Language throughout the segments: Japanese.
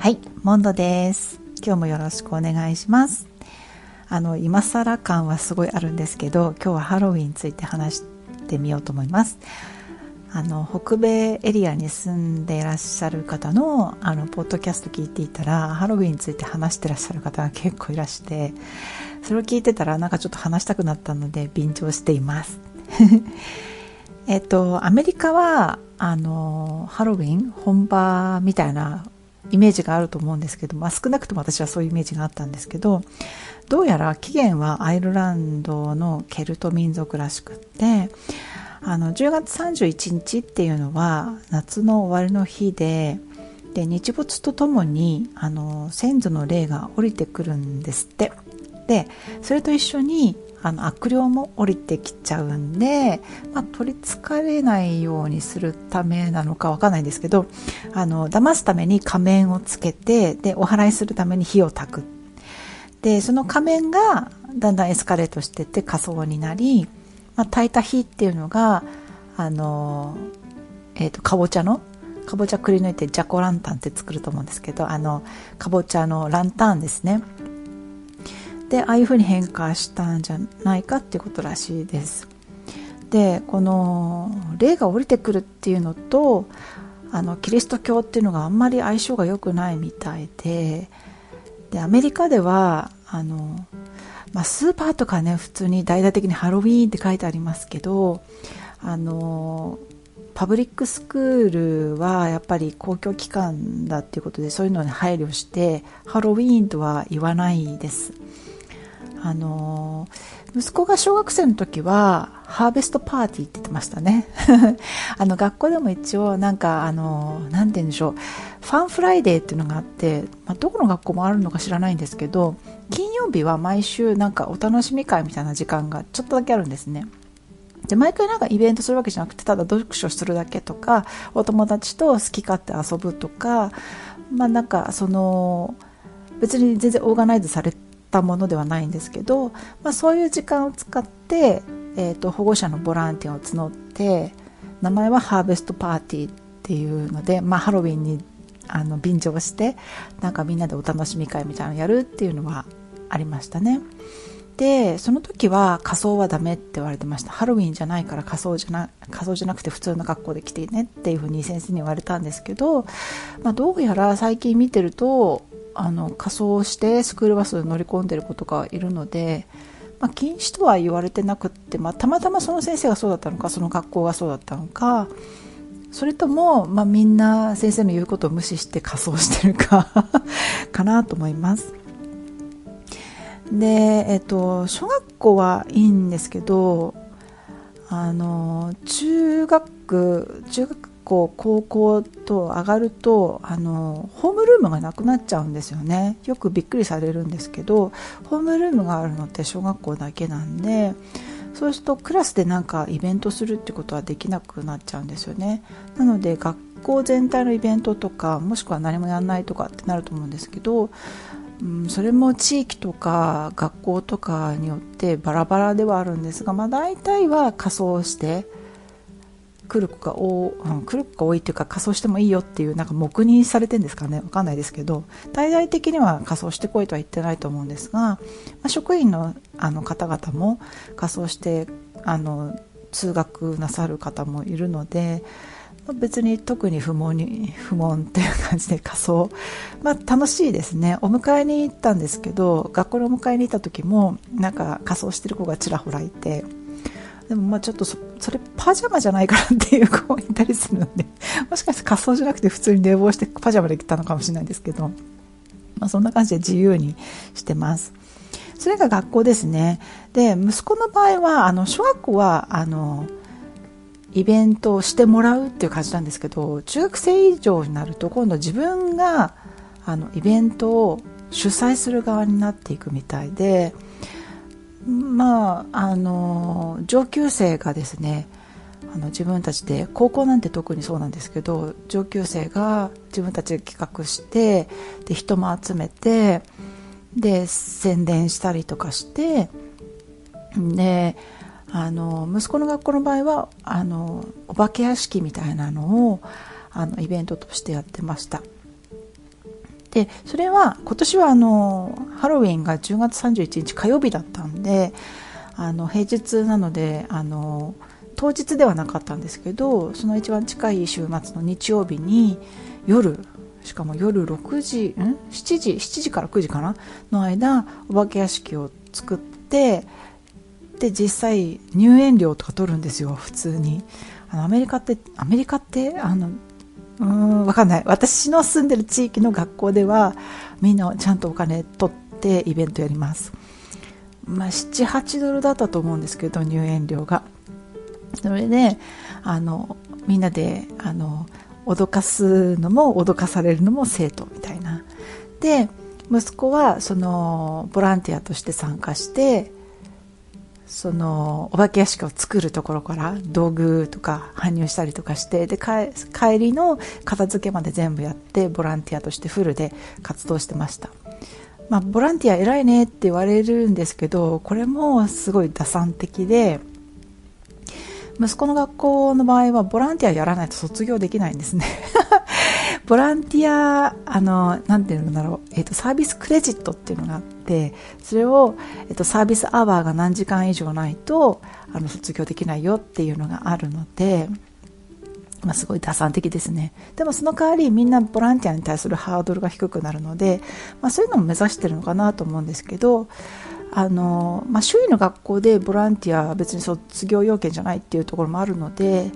はい、モンドです。今日もよろしくお願いします。あの、今更感はすごいあるんですけど、今日はハロウィンについて話してみようと思います。あの、北米エリアに住んでいらっしゃる方の、あの、ポッドキャスト聞いていたら、ハロウィンについて話してらっしゃる方が結構いらして、それを聞いてたら、なんかちょっと話したくなったので、便乗しています。えっと、アメリカは、あの、ハロウィン本場みたいなイメージがあると思うんですけど、まあ、少なくとも私はそういうイメージがあったんですけどどうやら起源はアイルランドのケルト民族らしくってあの10月31日っていうのは夏の終わりの日でで日没とともにあの先祖の霊が降りてくるんですって。でそれと一緒にあの悪霊も降りてきちゃうんで、まあ、取りつかれないようにするためなのかわかんないんですけどあの騙すために仮面をつけてでお祓いするために火を焚く。でその仮面がだんだんエスカレートしてって仮装になり、まあ、焚いた火っていうのがあの、えー、とかぼちゃのかぼちゃくり抜いてジャコランタンって作ると思うんですけどあのかぼちゃのランタンですね。でああいうふうに変化したんじゃないかっていうことらしいです。でこの霊が降りてくるっていうのとあのキリスト教っていうのがあんまり相性が良くないみたいででアメリカではあの、まあ、スーパーとかね普通に大々的にハロウィーンって書いてありますけどあのパブリックスクールはやっぱり公共機関だっていうことでそういうのに配慮してハロウィーンとは言わないです。あの息子が小学生の時は harvest party って言ってましたね。あの学校でも一応なんかあのなて言うんでしょう。 Fun Friday っていうのがあって、まあ、どこの学校もあるのか知らないんですけど金曜日は毎週なんかお楽しみ会みたいな時間がちょっとだけあるんですね。で毎回なんかイベントするわけじゃなくてただ読書するだけとかお友達と好き勝手遊ぶとかまあなんかその別に全然オーガナイズされてたものではないんですけど、まあ、そういう時間を使って、えーと、保護者のボランティアを募って名前はハーベストパーティーっていうので、まあ、ハロウィンにあの便乗してなんかみんなでお楽しみ会みたいなのをやるっていうのはありましたね。でその時は仮装はダメって言われてました。ハロウィンじゃないから仮装じゃな仮装じゃなくて普通の格好で来てねっていうふうに先生に言われたんですけど、まあ、どうやら最近見てるとあの仮装してスクールバスに乗り込んでる子とかいるので、まあ、禁止とは言われてなくって、まあ、たまたまその先生がそうだったのかその学校がそうだったのかそれとも、まあ、みんな先生の言うことを無視して仮装してるか かなと思います。で、えっと、小学校はいいんですけどあの中学中学校高校と上がるとあのホームルームがなくなっちゃうんですよね。よくびっくりされるんですけどホームルームがあるのって小学校だけなんでそうするとクラスでなんかイベントするってことはできなくなっちゃうんですよね。なので学校全体のイベントとかもしくは何もやらないとかってなると思うんですけどうん、それも地域とか学校とかによってバラバラではあるんですが、まあ、大体は仮装して来る子が多、うん、来る子が多いっていうか仮装してもいいよっていうなんか黙認されてるんですかね。わかんないですけど大々的には仮装してこいとは言ってないと思うんですが、まあ、職員のあの方々も仮装してあの通学なさる方もいるのでまあ別に特に不問に不問っていう感じで仮装、まあ、楽しいですね。お迎えに行ったんですけど学校のお迎えに行った時もなんか仮装してる子がちらほらいてでもまあちょっとそれパジャマじゃないかなっていう子もいたりするので もしかして仮装じゃなくて普通に寝坊してパジャマで来たのかもしれないんですけど、まあ、そんな感じで自由にしてます。それが学校ですね。で息子の場合はあの小学校はあのイベントをしてもらうっていう感じなんですけど中学生以上になると今度自分があのイベントを主催する側になっていくみたいでまああの上級生がですねあの自分たちで高校なんて特にそうなんですけど上級生が自分たちで企画してで人も集めてで宣伝したりとかしてであの息子の学校の場合はあのお化け屋敷みたいなのをあのイベントとしてやってました。でそれは今年はあのハロウィンが10月31日火曜日だったんであの平日なのであの当日ではなかったんですけどその一番近い週末の日曜日に夜しかも夜6時ん？7時7時から9時かな？の間お化け屋敷を作ってで実際入園料とか取るんですよ普通に。あのアメリカってアメリカってあのうーんわかんない。私の住んでる地域の学校ではみんなちゃんとお金取ってイベントやります。まあ78ドルだったと思うんですけど入園料が。それであのみんなであの脅かすのも脅かされるのも生徒みたいな。で息子はそのボランティアとして参加してそのお化け屋敷を作るところから道具とか搬入したりとかしてで帰りの片付けまで全部やってボランティアとしてフルで活動してました、まあ、ボランティア偉いねって言われるんですけどこれもすごい打算的で息子の学校の場合はボランティアやらないと卒業できないんですね。ボランティア、あの、なんていうんだろう、えっ、ー、と、サービスクレジットっていうのがあって、それを、えっ、ー、と、サービスアワーが何時間以上ないと、あの、卒業できないよっていうのがあるので、まあ、すごい打算的ですね。でもその代わりみんなボランティアに対するハードルが低くなるので、まあ、そういうのも目指してるのかなと思うんですけど、あの、まあ、周囲の学校でボランティアは別に卒業要件じゃないっていうところもあるので、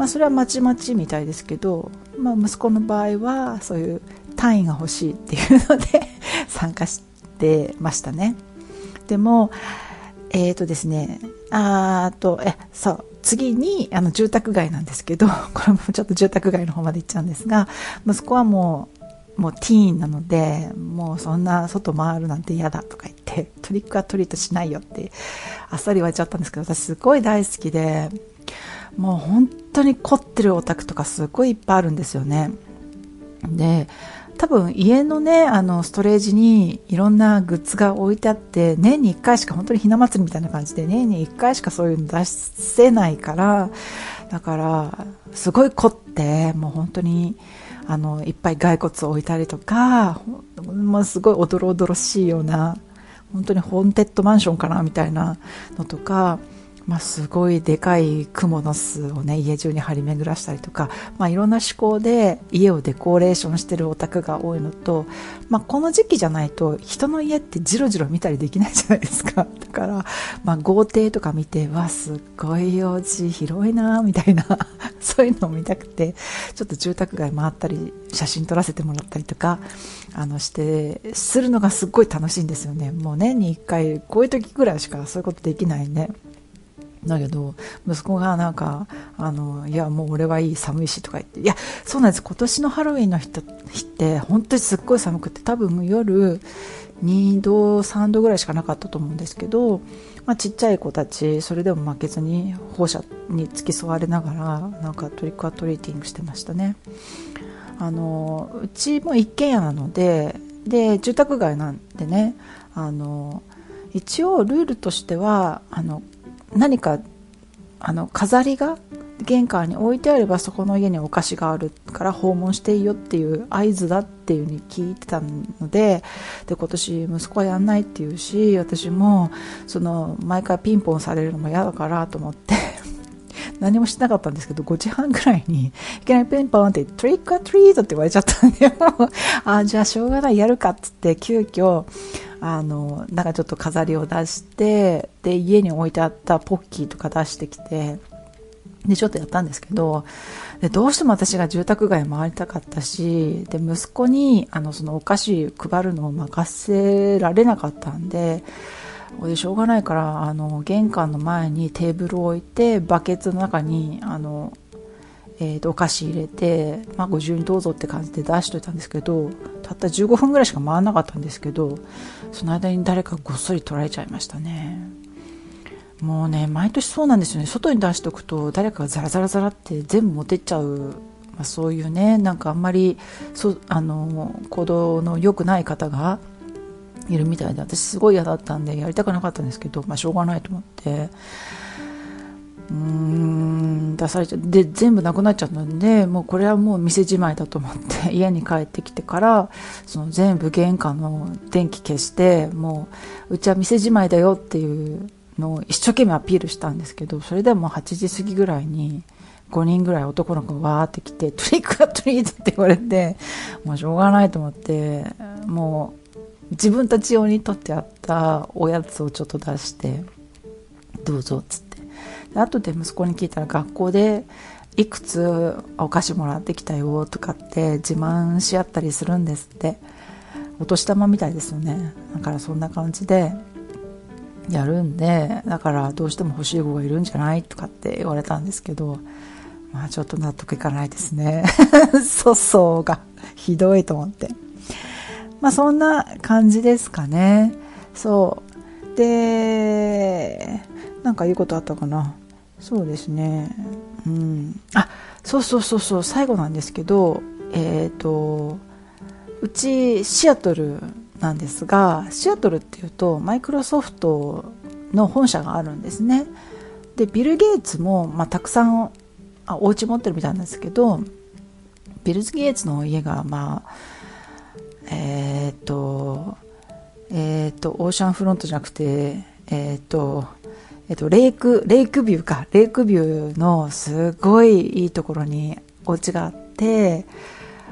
まあ、それはまちまちみたいですけど、まあ、息子の場合はそういう単位が欲しいっていうので 参加してましたね。でもえっ、ー、とですねあとえそう次にあの住宅街なんですけど これもちょっと住宅街の方まで行っちゃうんですが息子はもうもうティーンなのでもうそんな外回るなんて嫌だとか言って トリックはトリートしないよってあっさり言われちゃったんですけど私すごい大好きでもう本当に凝ってるお宅とかすごいいっぱいあるんですよね。で多分家のねあのストレージにいろんなグッズが置いてあって年に1回しか本当にひな祭りみたいな感じで年に1回しかそういうの出せないからだからすごい凝ってもう本当にあのいっぱい骸骨を置いたりとかもうすごいおどろおどろしいような本当にホーンテッドマンションかなみたいなのとかまあ、すごいでかいクモの巣をね家中に張り巡らしたりとか、まあ、いろんな趣向で家をデコレーションしてるお宅が多いのと、まあ、この時期じゃないと人の家ってジロジロ見たりできないじゃないですか。だから、まあ、豪邸とか見てわすっごいお家広いなみたいな そういうのを見たくてちょっと住宅街回ったり写真撮らせてもらったりとかあのしてするのがすっごい楽しいんですよね。もう年に1回こういう時ぐらいしかそういうことできないね。だけど、息子がなんか、あの、いや、もう俺はいい、寒いしとか言って、いや、そうなんです。今年のハロウィンの日って、本当にすっごい寒くて、多分夜2度、3度ぐらいしかなかったと思うんですけど、まあ、ちっちゃい子たち、それでも負けずに、放射に付き添われながら、なんかトリックアトリーティングしてましたね。あの、うちも一軒家なので、で、住宅街なんでね、あの、一応ルールとしては、あの、何かあの飾りが玄関に置いてあればそこの家にお菓子があるから訪問していいよっていう合図だっていう風に聞いてたのでで今年息子はやんないっていうし私もその毎回ピンポンされるのも嫌だからと思って 何もしてなかったんですけど5時半ぐらいにいきなりピンポンってトリックアトリートって言われちゃったんであじゃあしょうがないやるかっつって急遽あのなんかちょっと飾りを出してで家に置いてあったポッキーとか出してきてでちょっとやったんですけどでどうしても私が住宅街回りたかったしで息子にあのそのお菓子配るのを任せられなかったんででしょうがないからあの玄関の前にテーブルを置いてバケツの中にあのえー、とお菓子入れて、まあ、ご自由にどうぞって感じで出しといたんですけどたった15分ぐらいしか回らなかったんですけどその間に誰かごっそり取られちゃいましたね。もうね毎年そうなんですよね。外に出しておくと誰かがザラザラザラって全部持てっちゃう、まあ、そういうねなんかあんまりそあの行動の良くない方がいるみたいで私すごい嫌だったんでやりたくなかったんですけど、まあ、しょうがないと思って。うん出されちゃで全部なくなっちゃったんでもうこれはもう店じまいだと思って 家に帰ってきてからその全部玄関の電気消してもううちは店じまいだよっていうのを一生懸命アピールしたんですけどそれでも8時過ぎぐらいに5人ぐらい男の子がわーって来て トリックアトリートって言われてもうしょうがないと思ってもう自分たち用にとってあったおやつをちょっと出してどうぞっつって。で後で息子に聞いたら学校でいくつお菓子もらってきたよとかって自慢し合ったりするんですって。お年玉みたいですよね。だからそんな感じでやるんでだからどうしても欲しい子がいるんじゃないとかって言われたんですけどまあちょっと納得いかないですね。粗相がひどいと思って。まあそんな感じですかね。そう。でなんか言うことあったかな。そうですね。うん。あそうそうそうそう。最後なんですけどえっ、ー、とうちシアトルなんですがシアトルっていうとマイクロソフトの本社があるんですね。でビル・ゲイツも、まあ、たくさんあお家持ってるみたいなんですけどビル・ゲイツの家がまあえっ、とえっ、とオーシャンフロントじゃなくてえっ、とえっと、レイク、レイクビューか、レイクビューのすごいいいところにお家があって、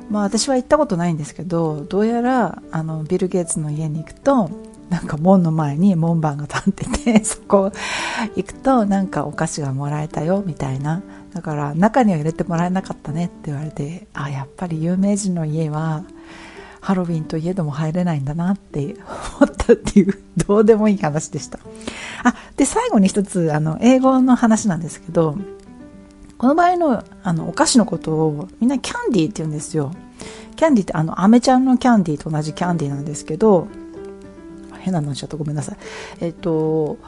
まあ私は行ったことないんですけど、どうやらあのビル・ゲイツの家に行くと、なんか門の前に門番が立ってて、そこ行くとなんかお菓子がもらえたよみたいな。だから中には入れてもらえなかったねって言われて、あ、やっぱり有名人の家はハロウィンといえども入れないんだなって思ったっていう、どうでもいい話でした。あ、で、最後に一つ、あの、英語の話なんですけど、この場合の、あの、お菓子のことをみんなキャンディーって言うんですよ。キャンディーって、あの、アメちゃんのキャンディーと同じキャンディーなんですけど、変なのしちゃったごめんなさい。えっと、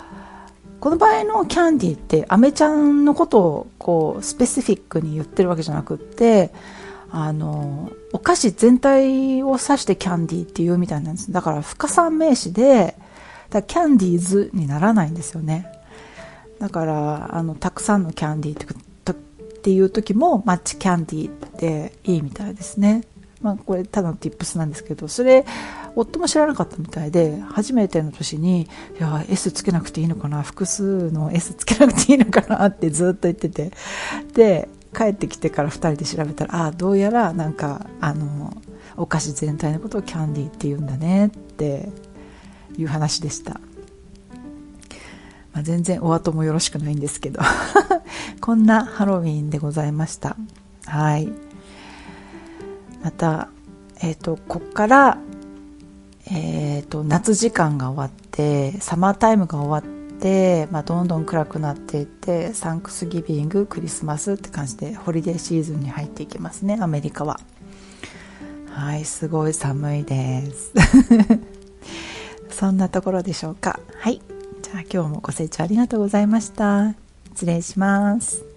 この場合のキャンディーって、アメちゃんのことを、こう、スペシフィックに言ってるわけじゃなくって、あの、お菓子全体を指してキャンディーっていうみたいなんです。だから深算名詞で、だキャンディーズにならないんですよね。だから、あの、たくさんのキャンディーっていう時も、マッチキャンディーっていいみたいですね。まあ、これただの tips なんですけど、それ、夫も知らなかったみたいで、初めての年に、いや、S つけなくていいのかな、複数の S つけなくていいのかなってずっと言ってて。で、帰ってきてから2人で調べたらああどうやらなんかあのお菓子全体のことをキャンディーって言うんだねっていう話でした、まあ、全然お後もよろしくないんですけど。こんなハロウィンでございました。はい。またえっ、ー、とこっからえっ、ー、と夏時間が終わってサマータイムが終わって、まあ、どんどん暗くなっていってサンクスギビングクリスマスって感じでホリデーシーズンに入っていきますねアメリカは。はいすごい寒いです。そんなところでしょうか。はい。じゃあ今日もご清聴ありがとうございました。失礼します。